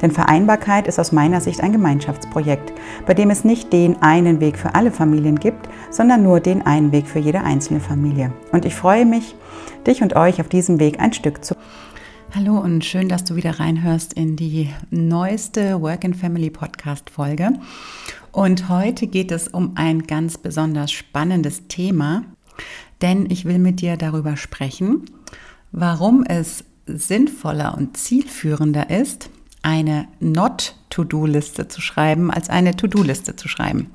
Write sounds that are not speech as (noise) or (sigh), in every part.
Denn Vereinbarkeit ist aus meiner Sicht ein Gemeinschaftsprojekt, bei dem es nicht den einen Weg für alle Familien gibt, sondern nur den einen Weg für jede einzelne Familie. Und ich freue mich, dich und euch auf diesem Weg ein Stück zu. Hallo und schön, dass du wieder reinhörst in die neueste Work and Family Podcast Folge. Und heute geht es um ein ganz besonders spannendes Thema, denn ich will mit dir darüber sprechen, warum es sinnvoller und zielführender ist, eine Not-To-Do-Liste zu schreiben, als eine To-Do-Liste zu schreiben.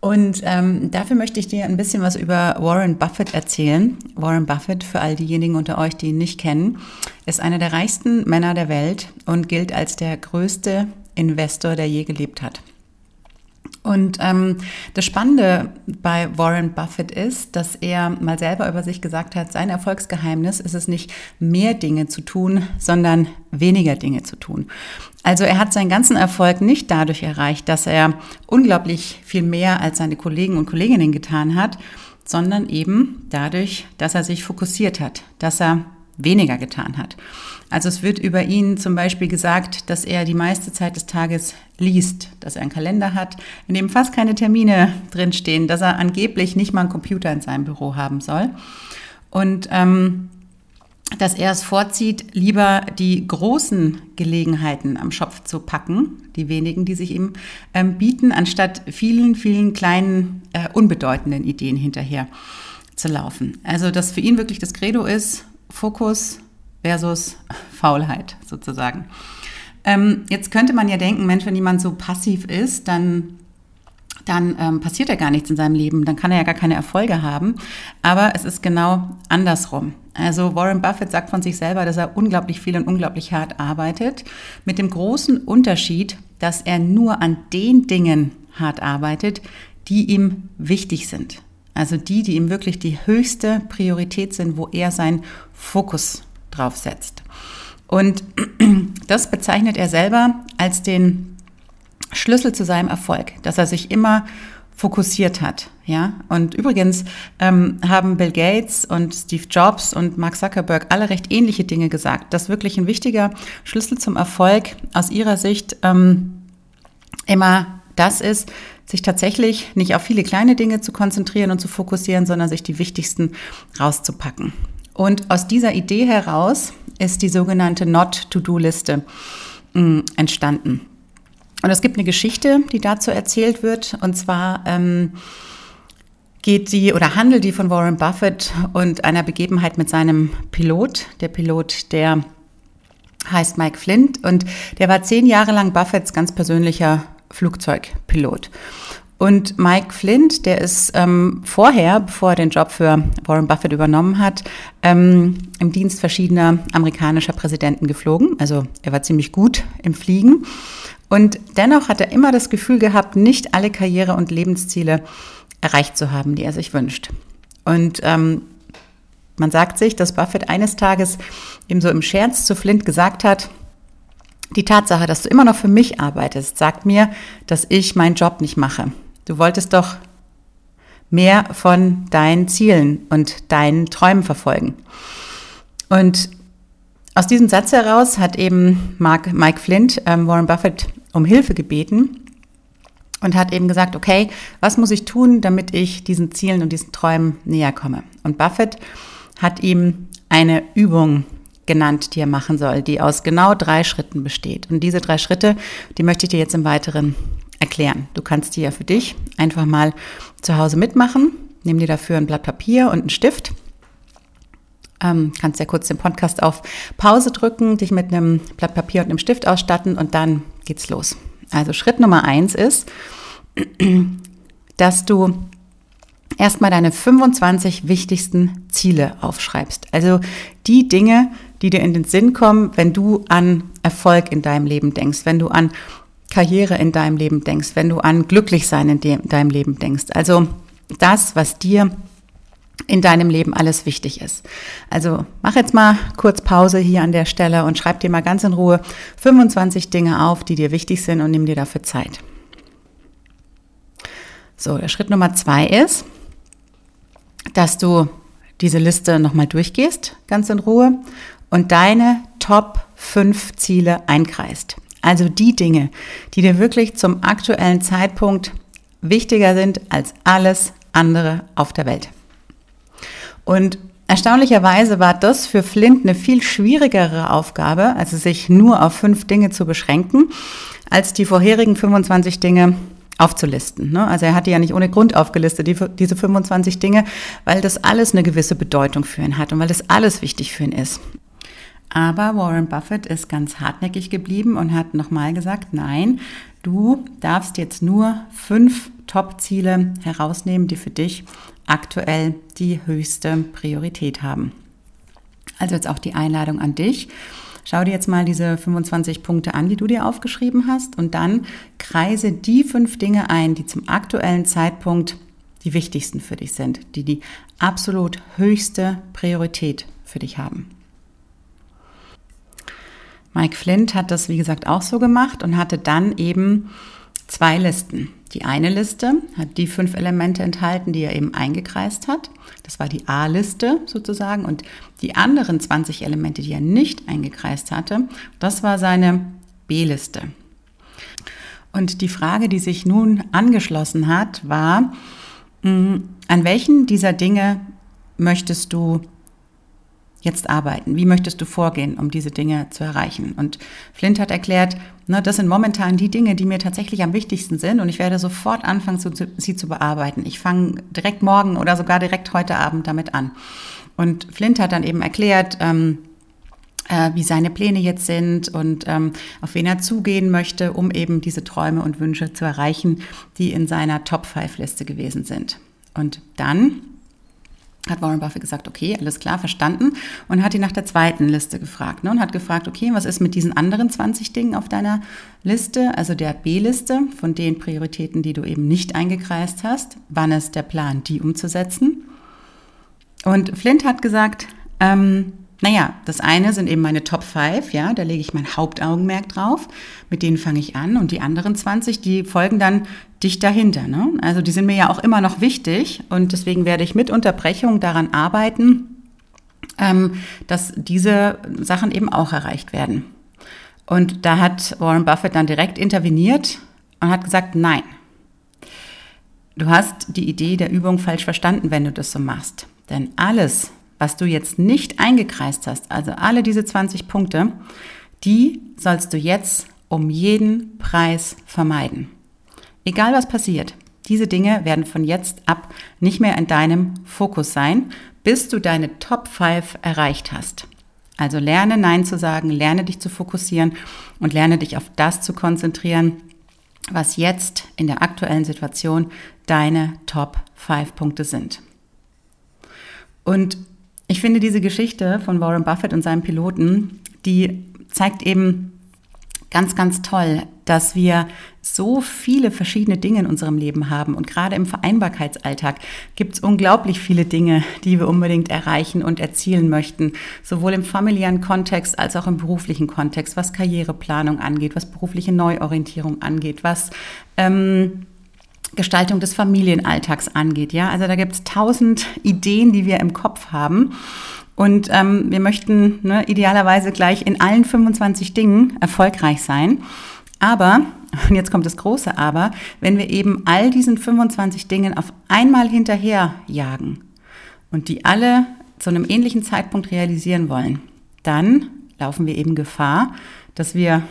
Und ähm, dafür möchte ich dir ein bisschen was über Warren Buffett erzählen. Warren Buffett, für all diejenigen unter euch, die ihn nicht kennen, ist einer der reichsten Männer der Welt und gilt als der größte Investor, der je gelebt hat. Und ähm, das Spannende bei Warren Buffett ist, dass er mal selber über sich gesagt hat, sein Erfolgsgeheimnis ist es nicht, mehr Dinge zu tun, sondern weniger Dinge zu tun. Also er hat seinen ganzen Erfolg nicht dadurch erreicht, dass er unglaublich viel mehr als seine Kollegen und Kolleginnen getan hat, sondern eben dadurch, dass er sich fokussiert hat, dass er weniger getan hat. Also es wird über ihn zum Beispiel gesagt, dass er die meiste Zeit des Tages liest, dass er einen Kalender hat, in dem fast keine Termine drinstehen, dass er angeblich nicht mal einen Computer in seinem Büro haben soll. Und ähm, dass er es vorzieht, lieber die großen Gelegenheiten am Schopf zu packen, die wenigen, die sich ihm ähm, bieten, anstatt vielen, vielen kleinen, äh, unbedeutenden Ideen hinterher zu laufen. Also, dass für ihn wirklich das Credo ist, Fokus versus Faulheit sozusagen. Ähm, jetzt könnte man ja denken, Mensch, wenn jemand so passiv ist, dann dann ähm, passiert ja gar nichts in seinem Leben, dann kann er ja gar keine Erfolge haben. Aber es ist genau andersrum. Also Warren Buffett sagt von sich selber, dass er unglaublich viel und unglaublich hart arbeitet, mit dem großen Unterschied, dass er nur an den Dingen hart arbeitet, die ihm wichtig sind. Also die, die ihm wirklich die höchste Priorität sind, wo er seinen Fokus drauf setzt. Und (clears throat) das bezeichnet er selber als den Schlüssel zu seinem Erfolg, dass er sich immer fokussiert hat. Ja, und übrigens ähm, haben Bill Gates und Steve Jobs und Mark Zuckerberg alle recht ähnliche Dinge gesagt, dass wirklich ein wichtiger Schlüssel zum Erfolg aus ihrer Sicht ähm, immer das ist, sich tatsächlich nicht auf viele kleine Dinge zu konzentrieren und zu fokussieren, sondern sich die wichtigsten rauszupacken. Und aus dieser Idee heraus ist die sogenannte Not-to-Do-Liste mm, entstanden. Und es gibt eine Geschichte, die dazu erzählt wird, und zwar ähm, geht die oder handelt die von Warren Buffett und einer Begebenheit mit seinem Pilot. Der Pilot, der heißt Mike Flint und der war zehn Jahre lang Buffetts ganz persönlicher Flugzeugpilot. Und Mike Flint, der ist ähm, vorher, bevor er den Job für Warren Buffett übernommen hat, ähm, im Dienst verschiedener amerikanischer Präsidenten geflogen. Also er war ziemlich gut im Fliegen. Und dennoch hat er immer das Gefühl gehabt, nicht alle Karriere- und Lebensziele erreicht zu haben, die er sich wünscht. Und ähm, man sagt sich, dass Buffett eines Tages ihm so im Scherz zu Flint gesagt hat, die Tatsache, dass du immer noch für mich arbeitest, sagt mir, dass ich meinen Job nicht mache. Du wolltest doch mehr von deinen Zielen und deinen Träumen verfolgen. Und aus diesem Satz heraus hat eben Mark, Mike Flint ähm, Warren Buffett um Hilfe gebeten und hat eben gesagt, okay, was muss ich tun, damit ich diesen Zielen und diesen Träumen näher komme? Und Buffett hat ihm eine Übung genannt, die er machen soll, die aus genau drei Schritten besteht. Und diese drei Schritte, die möchte ich dir jetzt im Weiteren erklären. Du kannst die ja für dich einfach mal zu Hause mitmachen. Nimm dir dafür ein Blatt Papier und einen Stift. Ähm, kannst ja kurz den Podcast auf Pause drücken, dich mit einem Blatt Papier und einem Stift ausstatten und dann geht's los. Also Schritt Nummer eins ist, (clears throat) dass du erstmal deine 25 wichtigsten Ziele aufschreibst. Also die Dinge, die dir in den Sinn kommen, wenn du an Erfolg in deinem Leben denkst, wenn du an Karriere in deinem Leben denkst, wenn du an Glücklichsein in deinem Leben denkst. Also das, was dir in deinem Leben alles wichtig ist. Also mach jetzt mal kurz Pause hier an der Stelle und schreib dir mal ganz in Ruhe 25 Dinge auf, die dir wichtig sind und nimm dir dafür Zeit. So, der Schritt Nummer zwei ist, dass du diese Liste nochmal durchgehst, ganz in Ruhe, und deine Top 5 Ziele einkreist. Also die Dinge, die dir wirklich zum aktuellen Zeitpunkt wichtiger sind als alles andere auf der Welt. Und erstaunlicherweise war das für Flint eine viel schwierigere Aufgabe, also sich nur auf fünf Dinge zu beschränken, als die vorherigen 25 Dinge aufzulisten. Ne? Also er hat die ja nicht ohne Grund aufgelistet, die, diese 25 Dinge, weil das alles eine gewisse Bedeutung für ihn hat und weil das alles wichtig für ihn ist. Aber Warren Buffett ist ganz hartnäckig geblieben und hat nochmal gesagt, nein, du darfst jetzt nur fünf Top-Ziele herausnehmen, die für dich aktuell die höchste Priorität haben. Also jetzt auch die Einladung an dich. Schau dir jetzt mal diese 25 Punkte an, die du dir aufgeschrieben hast und dann kreise die fünf Dinge ein, die zum aktuellen Zeitpunkt die wichtigsten für dich sind, die die absolut höchste Priorität für dich haben. Mike Flint hat das, wie gesagt, auch so gemacht und hatte dann eben zwei Listen. Die eine Liste hat die fünf Elemente enthalten, die er eben eingekreist hat. Das war die A-Liste sozusagen. Und die anderen 20 Elemente, die er nicht eingekreist hatte, das war seine B-Liste. Und die Frage, die sich nun angeschlossen hat, war, mm, an welchen dieser Dinge möchtest du jetzt arbeiten? Wie möchtest du vorgehen, um diese Dinge zu erreichen? Und Flint hat erklärt, ne, das sind momentan die Dinge, die mir tatsächlich am wichtigsten sind und ich werde sofort anfangen, zu, sie zu bearbeiten. Ich fange direkt morgen oder sogar direkt heute Abend damit an. Und Flint hat dann eben erklärt, ähm, äh, wie seine Pläne jetzt sind und ähm, auf wen er zugehen möchte, um eben diese Träume und Wünsche zu erreichen, die in seiner Top-5-Liste gewesen sind. Und dann hat Warren Buffett gesagt, okay, alles klar, verstanden und hat ihn nach der zweiten Liste gefragt ne, und hat gefragt, okay, was ist mit diesen anderen 20 Dingen auf deiner Liste, also der B-Liste von den Prioritäten, die du eben nicht eingekreist hast, wann ist der Plan, die umzusetzen? Und Flint hat gesagt, ähm, naja, das eine sind eben meine Top 5, ja, da lege ich mein Hauptaugenmerk drauf, mit denen fange ich an und die anderen 20, die folgen dann dicht dahinter. Ne? Also die sind mir ja auch immer noch wichtig und deswegen werde ich mit Unterbrechung daran arbeiten, ähm, dass diese Sachen eben auch erreicht werden. Und da hat Warren Buffett dann direkt interveniert und hat gesagt, nein, du hast die Idee der Übung falsch verstanden, wenn du das so machst. Denn alles, was du jetzt nicht eingekreist hast, also alle diese 20 Punkte, die sollst du jetzt um jeden Preis vermeiden. Egal was passiert, diese Dinge werden von jetzt ab nicht mehr in deinem Fokus sein, bis du deine Top 5 erreicht hast. Also lerne Nein zu sagen, lerne dich zu fokussieren und lerne dich auf das zu konzentrieren, was jetzt in der aktuellen Situation deine Top 5 Punkte sind. Und ich finde diese Geschichte von Warren Buffett und seinem Piloten, die zeigt eben ganz, ganz toll, dass wir so viele verschiedene Dinge in unserem Leben haben. Und gerade im Vereinbarkeitsalltag gibt es unglaublich viele Dinge, die wir unbedingt erreichen und erzielen möchten. Sowohl im familiären Kontext als auch im beruflichen Kontext, was Karriereplanung angeht, was berufliche Neuorientierung angeht, was ähm, Gestaltung des Familienalltags angeht. Ja, also da gibt es tausend Ideen, die wir im Kopf haben. Und ähm, wir möchten ne, idealerweise gleich in allen 25 Dingen erfolgreich sein. Aber, (laughs) und jetzt kommt das große Aber, wenn wir eben all diesen 25 Dingen auf einmal hinterher jagen und die alle zu einem ähnlichen Zeitpunkt realisieren wollen, dann laufen wir eben Gefahr, dass wir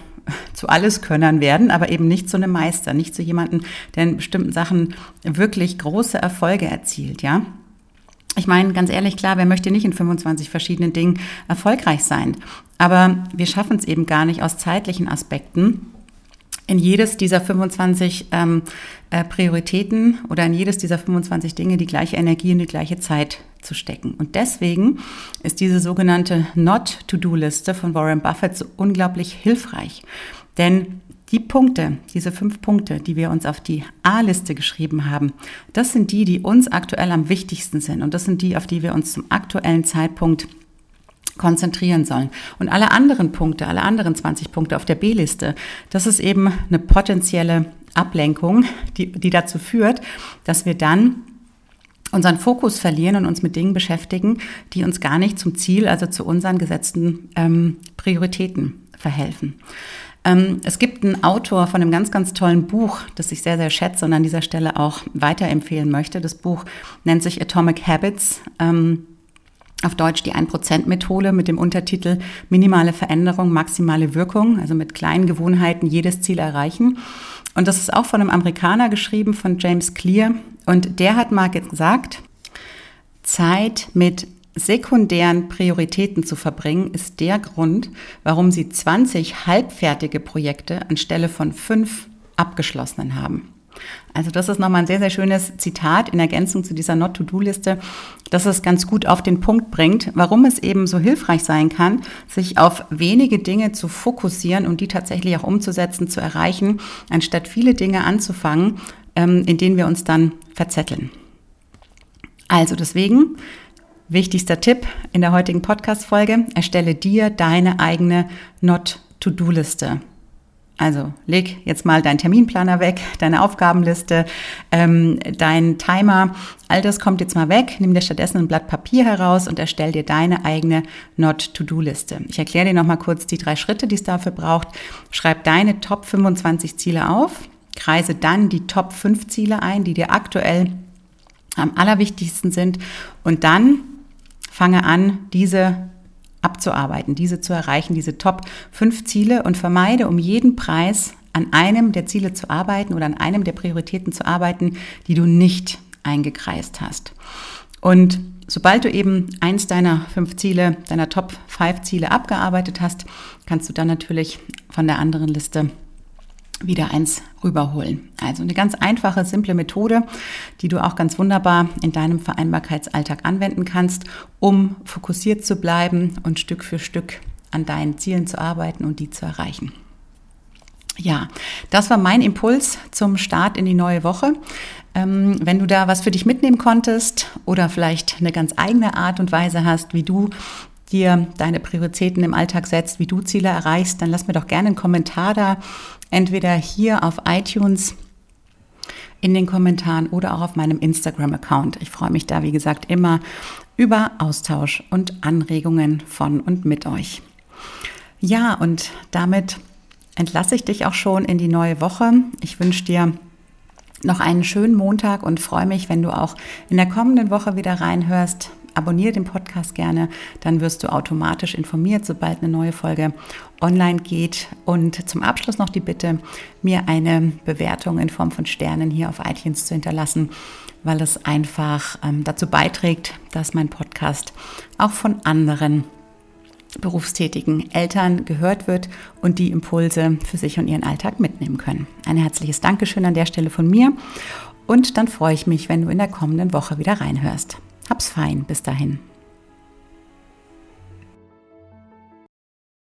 zu Alleskönnern werden, aber eben nicht zu einem Meister, nicht zu jemandem, der in bestimmten Sachen wirklich große Erfolge erzielt, ja. Ich meine, ganz ehrlich, klar, wer möchte nicht in 25 verschiedenen Dingen erfolgreich sein? Aber wir schaffen es eben gar nicht aus zeitlichen Aspekten, in jedes dieser 25 ähm, äh, Prioritäten oder in jedes dieser 25 Dinge die gleiche Energie und die gleiche Zeit zu stecken. Und deswegen ist diese sogenannte Not-to-Do-Liste von Warren Buffett so unglaublich hilfreich. Denn Die Punkte, diese fünf Punkte, die wir uns auf die A-Liste geschrieben haben, das sind die, die uns aktuell am wichtigsten sind. Und das sind die, auf die wir uns zum aktuellen Zeitpunkt konzentrieren sollen. Und alle anderen Punkte, alle anderen 20 Punkte auf der B-Liste, das ist eben eine potenzielle Ablenkung, die, die dazu führt, dass wir dann unseren Fokus verlieren und uns mit Dingen beschäftigen, die uns gar nicht zum Ziel, also zu unseren gesetzten ähm, Prioritäten verhelfen. Ähm, es gibt einen Autor von einem ganz, ganz tollen Buch, das ich sehr, sehr schätze und an dieser Stelle auch weiterempfehlen möchte. Das Buch nennt sich Atomic Habits. Ähm, auf Deutsch die 1%-Methode mit dem Untertitel Minimale Veränderung, maximale Wirkung, also mit kleinen Gewohnheiten jedes Ziel erreichen. Und das ist auch von einem Amerikaner geschrieben, von James Clear. Und der hat mal gesagt, Zeit mit sekundären Prioritäten zu verbringen, ist der Grund, warum sie 20 halbfertige Projekte anstelle von fünf abgeschlossenen haben. Also das ist nochmal ein sehr, sehr schönes Zitat in Ergänzung zu dieser Not-to-Do-Liste, das es ganz gut auf den Punkt bringt, warum es eben so hilfreich sein kann, sich auf wenige Dinge zu fokussieren und die tatsächlich auch umzusetzen, zu erreichen, anstatt viele Dinge anzufangen, ähm, in denen wir uns dann verzetteln. Also deswegen, wichtigster Tipp in der heutigen Podcast-Folge, erstelle dir deine eigene Not-to-Do-Liste. Also leg jetzt mal deinen Terminplaner weg, deine Aufgabenliste, ähm, dein Timer, all das kommt jetzt mal weg. Nimm dir stattdessen ein Blatt Papier heraus und erstell dir deine eigene Not-to-Do-Liste. Ich erkläre dir nochmal kurz die drei Schritte, die es dafür braucht. Schreib deine Top 25 Ziele auf, kreise dann die Top 5 Ziele ein, die dir aktuell am allerwichtigsten sind und dann fange an, diese abzuarbeiten, diese zu erreichen, diese Top 5 Ziele und vermeide um jeden Preis an einem der Ziele zu arbeiten oder an einem der Prioritäten zu arbeiten, die du nicht eingekreist hast. Und sobald du eben eins deiner fünf Ziele, deiner Top 5 Ziele abgearbeitet hast, kannst du dann natürlich von der anderen Liste wieder eins rüberholen. Also eine ganz einfache, simple Methode, die du auch ganz wunderbar in deinem Vereinbarkeitsalltag anwenden kannst, um fokussiert zu bleiben und Stück für Stück an deinen Zielen zu arbeiten und die zu erreichen. Ja, das war mein Impuls zum Start in die neue Woche. Ähm, wenn du da was für dich mitnehmen konntest oder vielleicht eine ganz eigene Art und Weise hast, wie du dir deine Prioritäten im Alltag setzt, wie du Ziele erreichst, dann lass mir doch gerne einen Kommentar da, entweder hier auf iTunes in den Kommentaren oder auch auf meinem Instagram-Account. Ich freue mich da, wie gesagt, immer über Austausch und Anregungen von und mit euch. Ja, und damit entlasse ich dich auch schon in die neue Woche. Ich wünsche dir noch einen schönen Montag und freue mich, wenn du auch in der kommenden Woche wieder reinhörst abonniere den Podcast gerne, dann wirst du automatisch informiert, sobald eine neue Folge online geht. Und zum Abschluss noch die Bitte, mir eine Bewertung in Form von Sternen hier auf iTunes zu hinterlassen, weil es einfach ähm, dazu beiträgt, dass mein Podcast auch von anderen berufstätigen Eltern gehört wird und die Impulse für sich und ihren Alltag mitnehmen können. Ein herzliches Dankeschön an der Stelle von mir und dann freue ich mich, wenn du in der kommenden Woche wieder reinhörst. Hab's fein, bis dahin.